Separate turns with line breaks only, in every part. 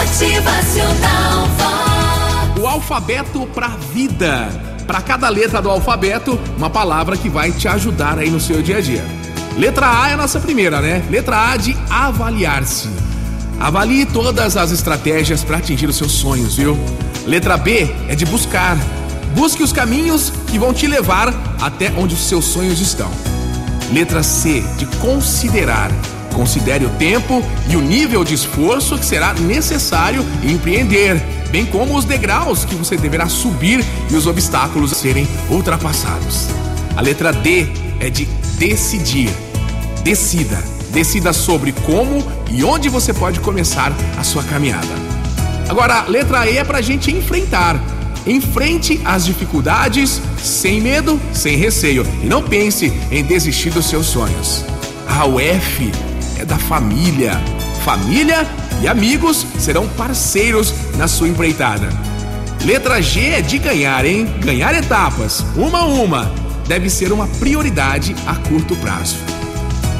Motivacional Vox.
O alfabeto para vida. Para cada letra do alfabeto, uma palavra que vai te ajudar aí no seu dia a dia. Letra A é a nossa primeira, né? Letra A de avaliar-se. Avalie todas as estratégias para atingir os seus sonhos, viu? Letra B é de buscar. Busque os caminhos que vão te levar até onde os seus sonhos estão. Letra C de considerar. Considere o tempo e o nível de esforço que será necessário empreender, bem como os degraus que você deverá subir e os obstáculos a serem ultrapassados. A letra D é de decidir. Decida. Decida sobre como e onde você pode começar a sua caminhada. Agora, a letra E é para a gente enfrentar. Enfrente as dificuldades sem medo, sem receio e não pense em desistir dos seus sonhos. A o F é da família. Família e amigos serão parceiros na sua empreitada. Letra G é de ganhar, hein? Ganhar etapas, uma a uma, deve ser uma prioridade a curto prazo.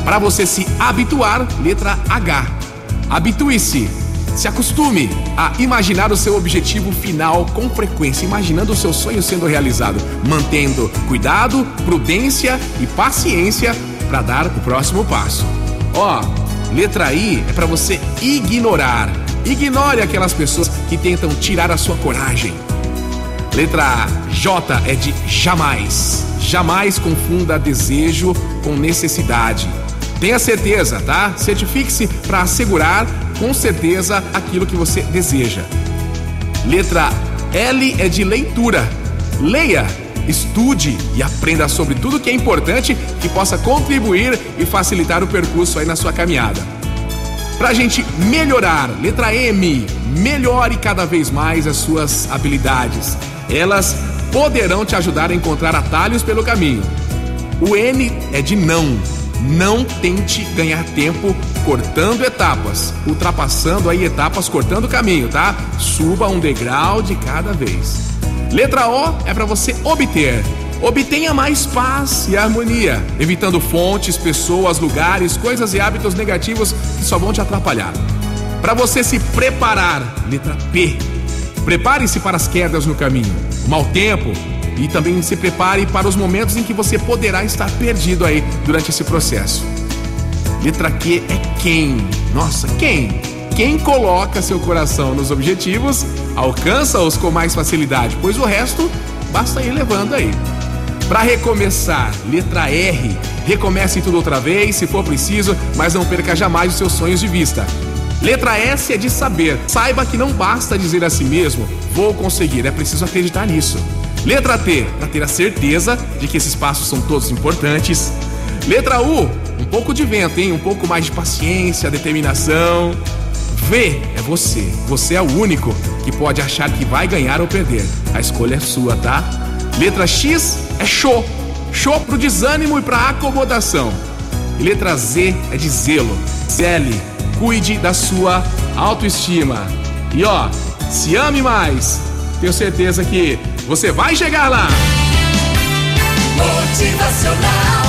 Para você se habituar, letra H. Habitue-se. Se acostume a imaginar o seu objetivo final com frequência, imaginando o seu sonho sendo realizado, mantendo cuidado, prudência e paciência para dar o próximo passo. Ó, letra I é para você ignorar. Ignore aquelas pessoas que tentam tirar a sua coragem. Letra J é de jamais. Jamais confunda desejo com necessidade. Tenha certeza, tá? Certifique-se para assegurar com certeza aquilo que você deseja. Letra L é de leitura. Leia, estude e aprenda sobre tudo que é importante que possa contribuir e facilitar o percurso aí na sua caminhada. Para a gente melhorar, letra M, melhore cada vez mais as suas habilidades. Elas poderão te ajudar a encontrar atalhos pelo caminho. O N é de não. Não tente ganhar tempo cortando etapas, ultrapassando aí etapas, cortando caminho, tá? Suba um degrau de cada vez. Letra O é para você obter. Obtenha mais paz e harmonia, evitando fontes, pessoas, lugares, coisas e hábitos negativos que só vão te atrapalhar. Para você se preparar, letra P. Prepare-se para as quedas no caminho, mau tempo, e também se prepare para os momentos em que você poderá estar perdido aí durante esse processo. Letra Q é quem? Nossa, quem? Quem coloca seu coração nos objetivos alcança-os com mais facilidade, pois o resto basta ir levando aí. Para recomeçar, letra R, recomece tudo outra vez, se for preciso, mas não perca jamais os seus sonhos de vista. Letra S é de saber. Saiba que não basta dizer a si mesmo, vou conseguir, é preciso acreditar nisso. Letra T, para ter a certeza de que esses passos são todos importantes. Letra U, um pouco de vento, hein? Um pouco mais de paciência, determinação. V é você. Você é o único que pode achar que vai ganhar ou perder. A escolha é sua, tá? Letra X é show. Show pro desânimo e pra acomodação. E letra Z é de zelo. Zele, cuide da sua autoestima. E ó, se ame mais. Tenho certeza que você vai chegar lá.
Motivacional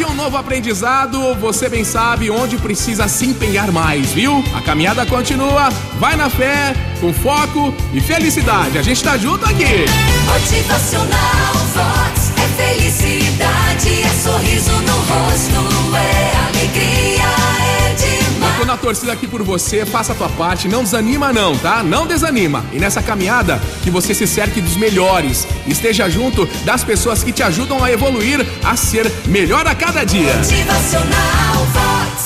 dia
um novo aprendizado, você bem sabe onde precisa se empenhar mais, viu? A caminhada continua, vai na fé, com foco e felicidade. A gente tá junto aqui.
Motivacional Vox. É felicidade, é sorriso no rosto,
torcida aqui por você, faça a tua parte, não desanima não, tá? Não desanima. E nessa caminhada, que você se cerque dos melhores, esteja junto das pessoas que te ajudam a evoluir, a ser melhor a cada dia.
Motivacional Vox.